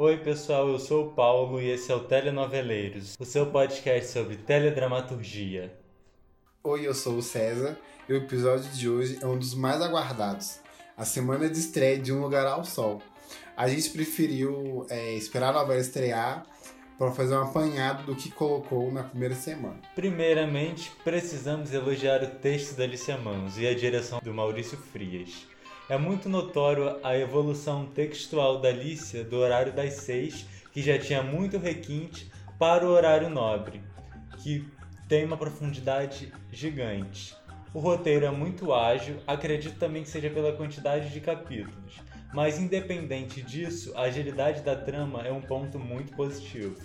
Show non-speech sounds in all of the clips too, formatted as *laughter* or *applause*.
Oi, pessoal, eu sou o Paulo e esse é o Telenoveleiros, o seu podcast sobre teledramaturgia. Oi, eu sou o César e o episódio de hoje é um dos mais aguardados, a semana de estreia de Um Lugar ao Sol. A gente preferiu é, esperar a novela estrear para fazer um apanhado do que colocou na primeira semana. Primeiramente, precisamos elogiar o texto da Alicia Manos e a direção do Maurício Frias. É muito notório a evolução textual da Alicia do horário das seis, que já tinha muito requinte, para o horário nobre, que tem uma profundidade gigante. O roteiro é muito ágil, acredito também que seja pela quantidade de capítulos, mas independente disso, a agilidade da trama é um ponto muito positivo.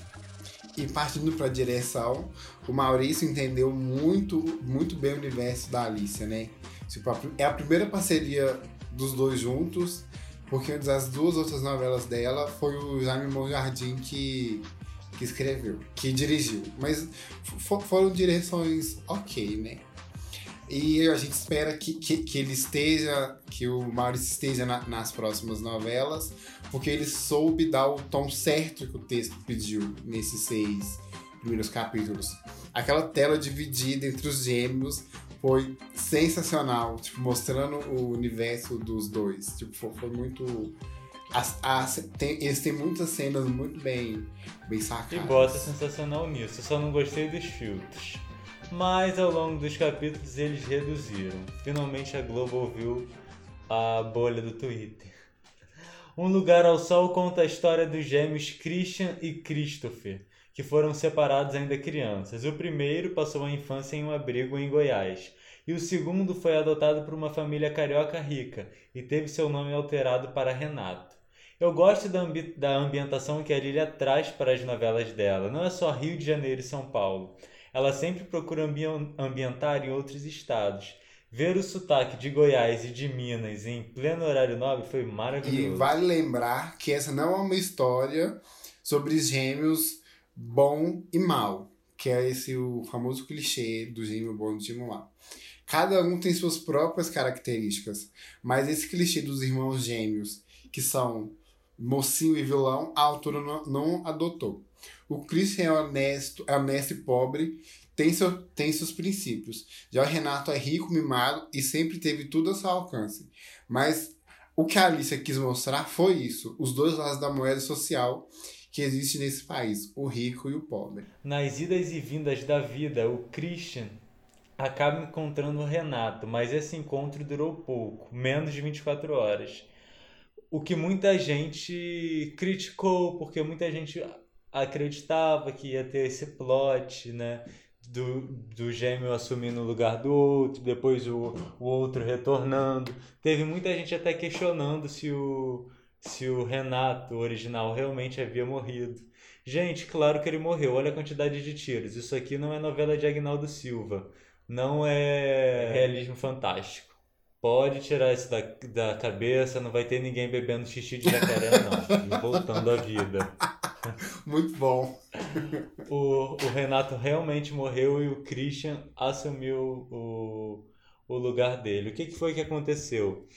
E partindo para a direção, o Maurício entendeu muito, muito bem o universo da Alicia, né? É a primeira parceria dos dois juntos, porque as duas outras novelas dela foi o Jaime Monjardim que, que escreveu, que dirigiu. Mas foram direções ok, né? E a gente espera que, que, que ele esteja, que o Maurício esteja na, nas próximas novelas, porque ele soube dar o tom certo que o texto pediu nesses seis primeiros capítulos. Aquela tela dividida entre os gêmeos foi sensacional, tipo, mostrando o universo dos dois. Tipo, foi, foi muito. As, as, tem, eles têm muitas cenas muito bem, bem sacadas. E bota sensacional nisso. Eu só não gostei dos filtros. Mas ao longo dos capítulos eles reduziram. Finalmente a Globo ouviu a bolha do Twitter. Um Lugar ao Sol conta a história dos gêmeos Christian e Christopher, que foram separados ainda crianças. O primeiro passou a infância em um abrigo em Goiás, e o segundo foi adotado por uma família carioca rica e teve seu nome alterado para Renato. Eu gosto da, ambi da ambientação que a Lilia traz para as novelas dela. Não é só Rio de Janeiro e São Paulo. Ela sempre procura ambi ambientar em outros estados. Ver o sotaque de Goiás e de Minas em pleno horário nobre foi maravilhoso. E vale lembrar que essa não é uma história sobre gêmeos bom e mal, que é esse o famoso clichê do gêmeo bom e do gêmeo mal. Cada um tem suas próprias características, mas esse clichê dos irmãos gêmeos, que são mocinho e vilão, a autora não, não adotou. O Christian é honesto, é honesto e pobre, tem, seu, tem seus princípios. Já o Renato é rico, mimado e sempre teve tudo a seu alcance. Mas o que a Alicia quis mostrar foi isso: os dois lados da moeda social que existe nesse país, o rico e o pobre. Nas idas e vindas da vida, o Christian acaba encontrando o Renato, mas esse encontro durou pouco, menos de 24 horas. O que muita gente criticou, porque muita gente acreditava que ia ter esse plot, né? Do, do gêmeo assumindo o lugar do outro, depois o, o outro retornando. Teve muita gente até questionando se o, se o Renato original realmente havia morrido. Gente, claro que ele morreu. Olha a quantidade de tiros. Isso aqui não é novela de Agnaldo Silva. Não é realismo fantástico. Pode tirar isso da, da cabeça, não vai ter ninguém bebendo xixi de jacaré, não. voltando à vida. *laughs* Muito bom. O, o Renato realmente morreu e o Christian assumiu o, o lugar dele. O que, que foi que aconteceu?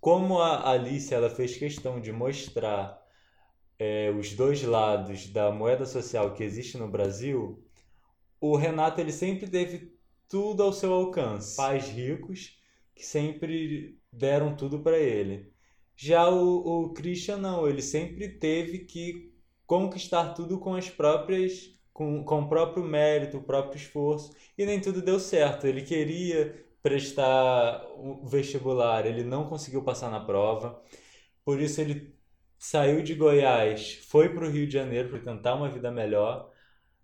Como a Alice ela fez questão de mostrar é, os dois lados da moeda social que existe no Brasil, o Renato ele sempre teve tudo ao seu alcance. Pais ricos que sempre deram tudo para ele. Já o, o Christian não, ele sempre teve que conquistar tudo com as próprias com, com o próprio mérito, o próprio esforço, e nem tudo deu certo. Ele queria prestar o vestibular, ele não conseguiu passar na prova, por isso ele saiu de Goiás, foi para o Rio de Janeiro para tentar uma vida melhor,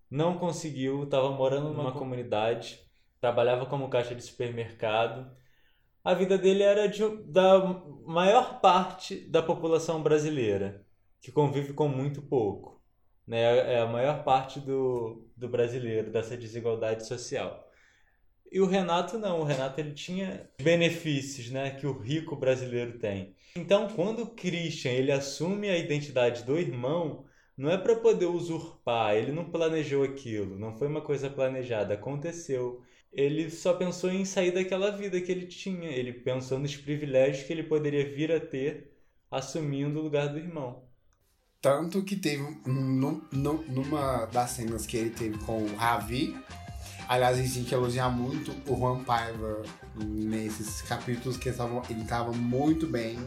não conseguiu, estava morando numa comunidade, trabalhava como caixa de supermercado. A vida dele era de, da maior parte da população brasileira, que convive com muito pouco. Né? É a maior parte do, do brasileiro, dessa desigualdade social. E o Renato não, o Renato ele tinha benefícios, né, que o rico brasileiro tem. Então, quando o Christian ele assume a identidade do irmão, não é para poder usurpar, ele não planejou aquilo, não foi uma coisa planejada, aconteceu. Ele só pensou em sair daquela vida que ele tinha, ele pensou nos privilégios que ele poderia vir a ter assumindo o lugar do irmão. Tanto que teve num, num, numa das cenas que ele teve com o Ravi. Aliás, a gente tem que elogiar muito o Juan Paiva nesses capítulos que ele estava muito bem.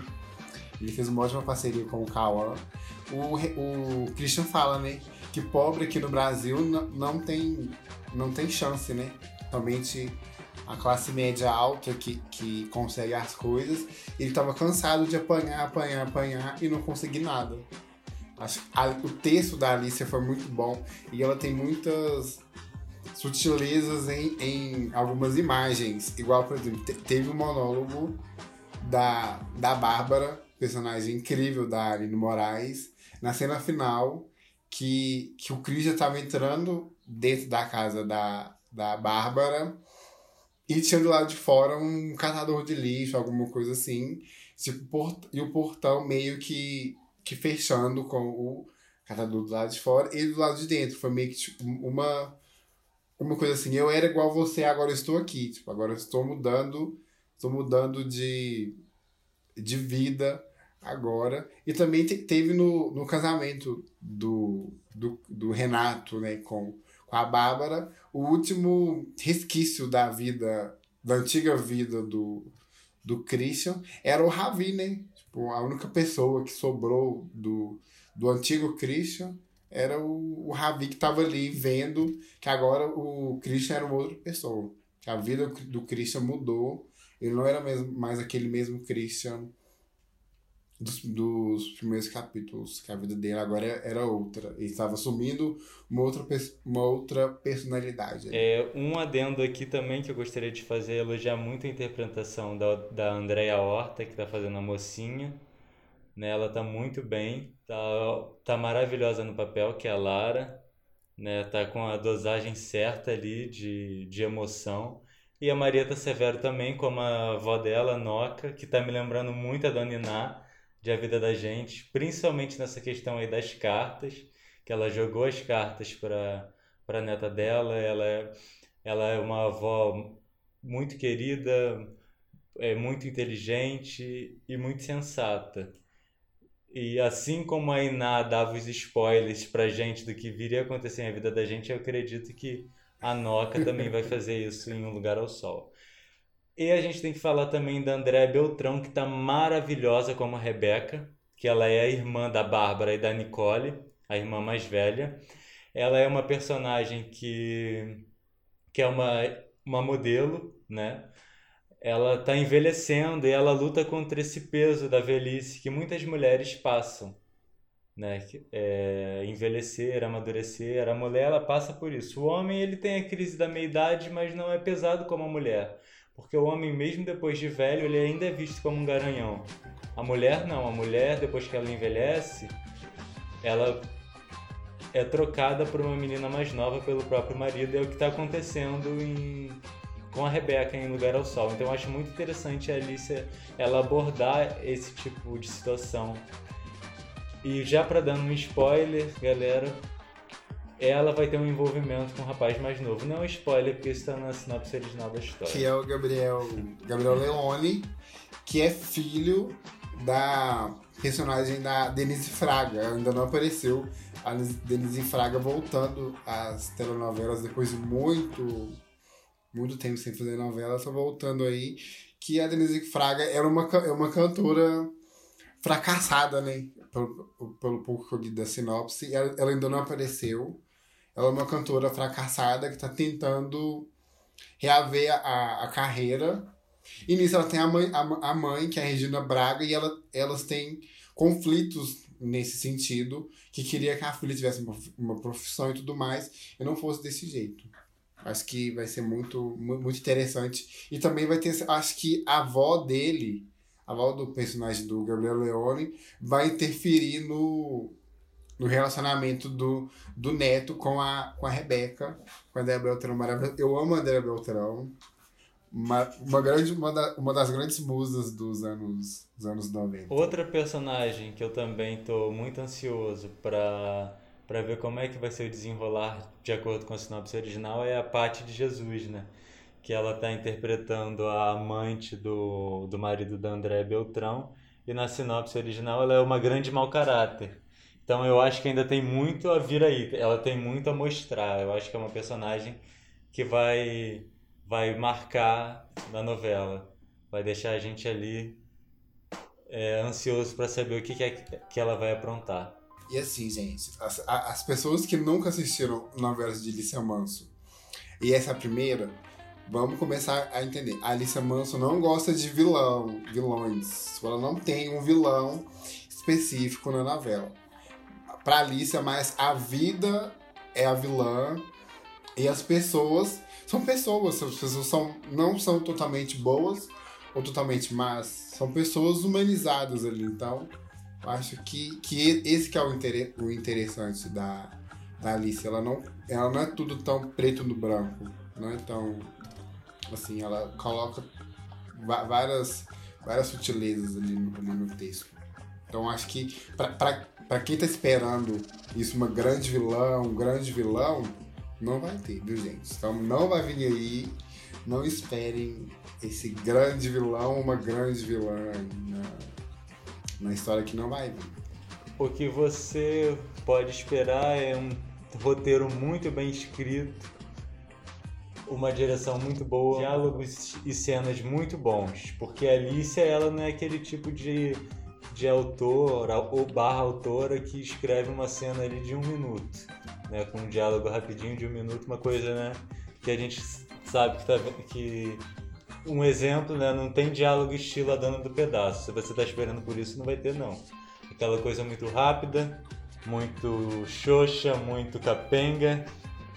Ele fez uma ótima parceria com o Kawan. O, o Christian fala, né? Que pobre aqui no Brasil não, não, tem, não tem chance, né? Somente a classe média alta que, que consegue as coisas. Ele estava cansado de apanhar, apanhar, apanhar e não conseguir nada. Acho, a, o texto da Alicia foi muito bom e ela tem muitas sutilezas em, em algumas imagens. Igual, por exemplo, te, teve um monólogo da, da Bárbara, personagem incrível da Aline Moraes, na cena final, que, que o Chris já estava entrando dentro da casa da, da Bárbara e tinha do lado de fora um catador de lixo, alguma coisa assim. Tipo, e o portão meio que, que fechando com o catador do lado de fora e do lado de dentro. Foi meio que tipo, uma, uma coisa assim, eu era igual você, agora estou aqui. Tipo, agora estou mudando, estou mudando de, de vida agora. E também te, teve no, no casamento do, do, do Renato, né, com com a Bárbara, o último resquício da vida, da antiga vida do, do Christian, era o Ravi, né? Tipo, a única pessoa que sobrou do, do antigo Christian era o, o Ravi que estava ali vendo que agora o Christian era uma outra pessoa. Que a vida do Christian mudou. Ele não era mesmo, mais aquele mesmo Christian dos, dos primeiros capítulos, que a vida dele agora era outra. Ele estava assumindo uma outra, uma outra personalidade. É, um adendo aqui também que eu gostaria de fazer é elogiar muito a interpretação da, da Andrea Horta, que está fazendo a mocinha. Né, ela está muito bem, tá, tá maravilhosa no papel, que é a Lara. Né, tá com a dosagem certa ali de, de emoção. E a Marieta Severo também, como a avó dela, Noca, que está me lembrando muito a Dona Iná de A Vida da Gente, principalmente nessa questão aí das cartas, que ela jogou as cartas para a neta dela, ela é, ela é uma avó muito querida, é muito inteligente e muito sensata. E assim como a Iná dava os spoilers pra gente do que viria a acontecer na vida da gente, eu acredito que a Noca também vai fazer isso em Um Lugar ao Sol. E a gente tem que falar também da Andréa Beltrão, que está maravilhosa como a Rebeca, que ela é a irmã da Bárbara e da Nicole, a irmã mais velha. Ela é uma personagem que, que é uma, uma modelo, né? Ela está envelhecendo e ela luta contra esse peso da velhice que muitas mulheres passam. Né? É, envelhecer, amadurecer, a mulher ela passa por isso. O homem ele tem a crise da meia-idade, mas não é pesado como a mulher. Porque o homem, mesmo depois de velho, ele ainda é visto como um garanhão. A mulher não, a mulher, depois que ela envelhece, ela é trocada por uma menina mais nova pelo próprio marido, é o que está acontecendo em, com a Rebeca em Lugar ao Sol. Então eu acho muito interessante a Alicia ela abordar esse tipo de situação. E já para dar um spoiler, galera, ela vai ter um envolvimento com um rapaz mais novo. Não é um spoiler, porque isso está na sinopse original da história. Que é o Gabriel, Gabriel Leone, que é filho da personagem da Denise Fraga. Ainda não apareceu a Denise Fraga voltando às telenovelas depois de muito, muito tempo sem fazer novela, só voltando aí. Que a Denise Fraga era uma, é uma cantora fracassada, né? Pelo, pelo pouco que eu li da sinopse. Ela, ela ainda não apareceu. Ela é uma cantora fracassada que está tentando reaver a, a carreira. E nisso ela tem a mãe, a, a mãe, que é a Regina Braga, e ela, elas têm conflitos nesse sentido, que queria que a filha tivesse uma, uma profissão e tudo mais, e não fosse desse jeito. Acho que vai ser muito, muito interessante. E também vai ter, acho que a avó dele, a avó do personagem do Gabriel Leone, vai interferir no, no relacionamento do, do Neto com a, com a Rebeca, com a Andréa Beltrão maravilhosa. Eu amo a Andréa Beltrão. Uma, uma, grande, uma, da, uma das grandes musas dos anos, dos anos 90. Outra personagem que eu também estou muito ansioso para para ver como é que vai ser o desenrolar de acordo com a sinopse original é a Paty de Jesus, né? Que ela está interpretando a amante do, do marido da André Beltrão e na sinopse original ela é uma grande mau caráter. Então eu acho que ainda tem muito a vir aí. Ela tem muito a mostrar. Eu acho que é uma personagem que vai vai marcar na novela. Vai deixar a gente ali é, ansioso para saber o que, que, é que ela vai aprontar. E assim, gente, as, as pessoas que nunca assistiram novelas de Alicia Manso, e essa primeira, vamos começar a entender. A Alicia Manso não gosta de vilão, vilões. Ela não tem um vilão específico na novela. Pra Alicia, mas a vida é a vilã e as pessoas são pessoas. As pessoas são, não são totalmente boas ou totalmente más. São pessoas humanizadas ali. Então, acho que, que esse que é o, inter, o interessante da, da Alice. Ela não, ela não é tudo tão preto no branco. Não é tão. Assim, ela coloca várias, várias sutilezas ali no, no texto. Então acho que para quem tá esperando isso, uma grande vilã, um grande vilão, não vai ter, viu gente? Então não vai vir aí, não esperem esse grande vilão, uma grande vilã na, na história que não vai vir. O que você pode esperar é um roteiro muito bem escrito, uma direção muito boa, diálogos e cenas muito bons, porque a Alicia ela não é aquele tipo de, de autor ou barra autora que escreve uma cena ali de um minuto, né, com um diálogo rapidinho de um minuto, uma coisa né, que a gente sabe que, tá, que um exemplo, né, não tem diálogo estilo a dona do pedaço. Se você está esperando por isso, não vai ter não. Aquela coisa muito rápida, muito xoxa, muito capenga.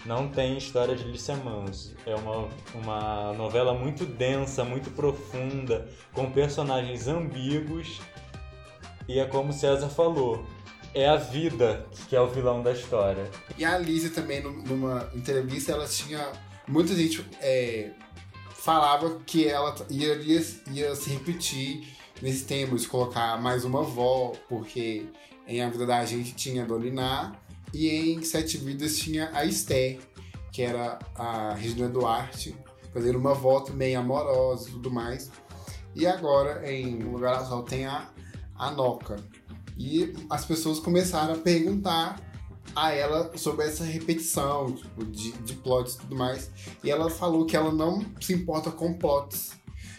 Não tem história de Lícia Manso. É uma, uma novela muito densa, muito profunda, com personagens ambíguos. E é como César falou, é a vida que é o vilão da história. E a Alice também, numa entrevista, ela tinha. Muita gente é, falava que ela ia, ia, ia se repetir nesse tema de colocar mais uma avó, porque em A Vida da Gente tinha a Doliná e em Sete Vidas tinha a Esté, que era a Regina Duarte, fazendo uma volta meio amorosa e tudo mais. E agora em Lugar Azul tem a, a Noca. E as pessoas começaram a perguntar a ela sobre essa repetição tipo, de, de plots e tudo mais. E ela falou que ela não se importa com plots.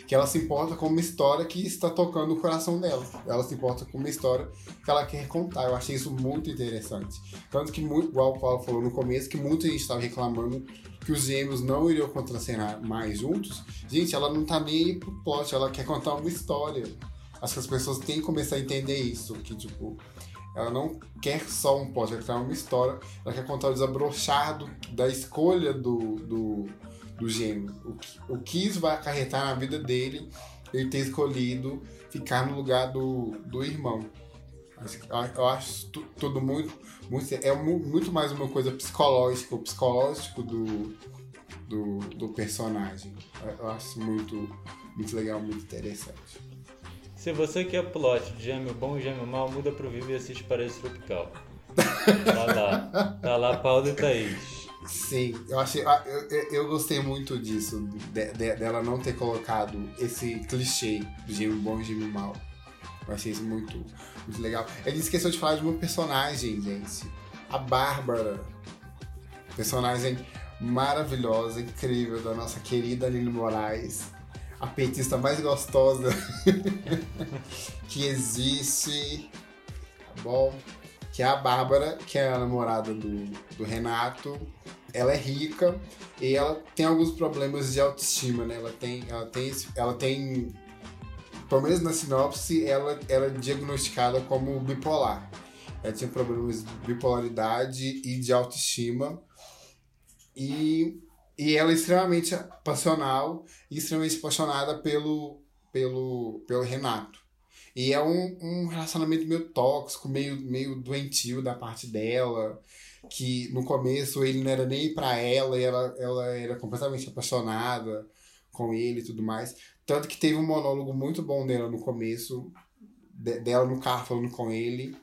Que ela se importa com uma história que está tocando o coração dela. Ela se importa com uma história que ela quer contar. Eu achei isso muito interessante. Tanto que, muito, igual o Paulo falou no começo, que muita gente estava reclamando que os gêmeos não iriam contracenar mais juntos. Gente, ela não tá nem aí pro plot, ela quer contar uma história. Acho que as pessoas têm que começar a entender isso. Que, tipo, ela não quer só um plot, ela quer uma história. Ela quer contar o desabrochar do, da escolha do, do, do gêmeo. O que, o que isso vai acarretar na vida dele, ele ter escolhido ficar no lugar do, do irmão. Eu acho tudo muito, muito. É muito mais uma coisa psicológica, o psicológico do, do, do personagem. Eu acho muito, muito legal, muito interessante. Se você quer plot de gêmeo bom e gêmeo mal, muda pro Vivo e assiste Paraíso Tropical. Tá lá. Tá lá Paulo e Thaís. Sim, eu achei. Ah, eu, eu gostei muito disso, de, de, dela não ter colocado esse clichê de gêmeo bom e gêmeo mal. Eu achei isso muito, muito legal. Ele esqueceu de falar de uma personagem, gente. A Bárbara. Personagem maravilhosa, incrível, da nossa querida Aline Moraes a petista mais gostosa *laughs* que existe, tá bom? Que é a Bárbara, que é a namorada do, do Renato. Ela é rica e ela tem alguns problemas de autoestima, né? Ela tem, ela tem, ela tem, pelo menos na sinopse, ela era é diagnosticada como bipolar. Ela tinha problemas de bipolaridade e de autoestima. E e ela é extremamente passional e extremamente apaixonada pelo, pelo, pelo Renato. E é um, um relacionamento meio tóxico, meio, meio doentio da parte dela, que no começo ele não era nem para ela, e ela, ela era completamente apaixonada com ele e tudo mais. Tanto que teve um monólogo muito bom dela no começo, de, dela no carro falando com ele.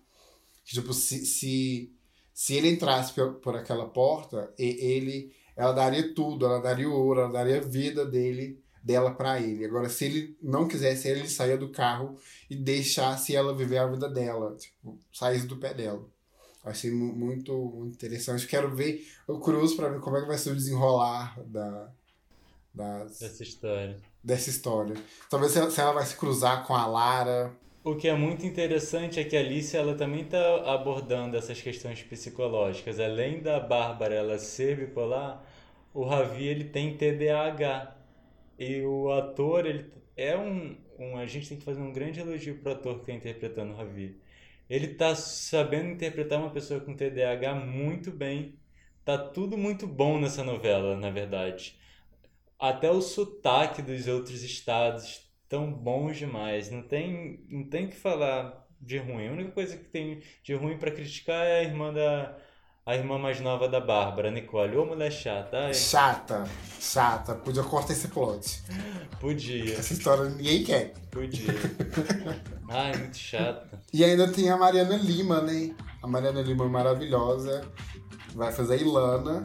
Que, tipo, se, se, se ele entrasse por, por aquela porta, ele ela daria tudo, ela daria o ouro, ela daria a vida dele, dela para ele. Agora, se ele não quisesse, ele saía do carro e deixasse ela viver a vida dela, tipo, saísse do pé dela. Achei muito, muito interessante. Quero ver o Cruz para ver como é que vai ser o desenrolar da, das, dessa história. Dessa história. Talvez se ela vai se cruzar com a Lara. O que é muito interessante é que a Alice ela também está abordando essas questões psicológicas. Além da Bárbara ela ser bipolar, o Ravi ele tem TDAH. E o ator ele é um, um a gente tem que fazer um grande elogio pro ator que está interpretando o Ravi. Ele está sabendo interpretar uma pessoa com TDAH muito bem. Tá tudo muito bom nessa novela, na verdade. Até o sotaque dos outros estados tão bons demais. Não tem, não tem que falar de ruim. A única coisa que tem de ruim para criticar é a irmã da a irmã mais nova da Bárbara, Nicole. Ô mulher chata. Ai. Chata, chata. Podia cortar esse plot. Podia. Essa história ninguém quer. Podia. *laughs* Ai, muito chata. E ainda tem a Mariana Lima, né? A Mariana Lima é maravilhosa. Vai fazer a Ilana,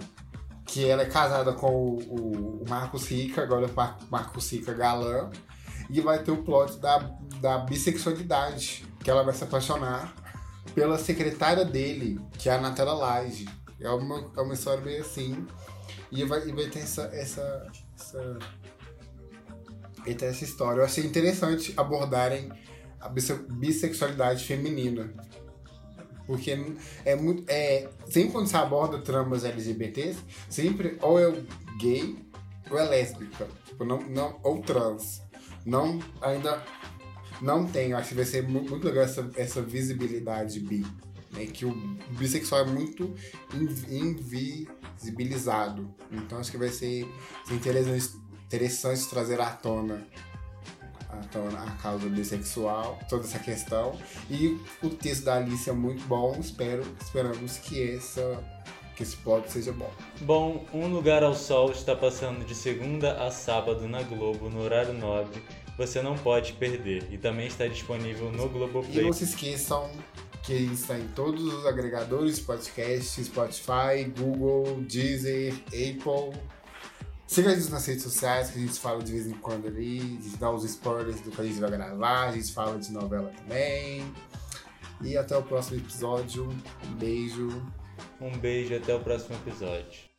que ela é casada com o, o, o Marcos Rica, agora é o Marcos Rica galã. E vai ter o plot da, da bissexualidade, que ela vai se apaixonar pela secretária dele, que é a Natália Laje. É uma, é uma história meio assim. E vai, e vai ter essa, essa, essa, vai ter essa história. Eu achei interessante abordarem a bissexualidade feminina. Porque é muito. É, sempre quando se aborda tramas LGBTs, sempre ou é gay ou é lésbica. Tipo, não, não, ou trans. Não, ainda não tem. Acho que vai ser muito, legal essa, essa visibilidade bi. Né? Que o bissexual é muito invisibilizado. Então acho que vai ser, interessante, interessante trazer à tona a causa bissexual, toda essa questão. E o texto da Alice é muito bom, espero, esperamos que essa que esse plot seja bom. Bom, Um Lugar ao Sol está passando de segunda a sábado na Globo, no horário nobre. Você não pode perder. E também está disponível no Globoplay. E não se esqueçam que está em todos os agregadores podcast, Spotify, Google, Deezer, Apple Siga a gente nas redes sociais, que a gente fala de vez em quando ali, a gente dá os spoilers do que a gente vai gravar, a gente fala de novela também. E até o próximo episódio. Um beijo. Um beijo até o próximo episódio.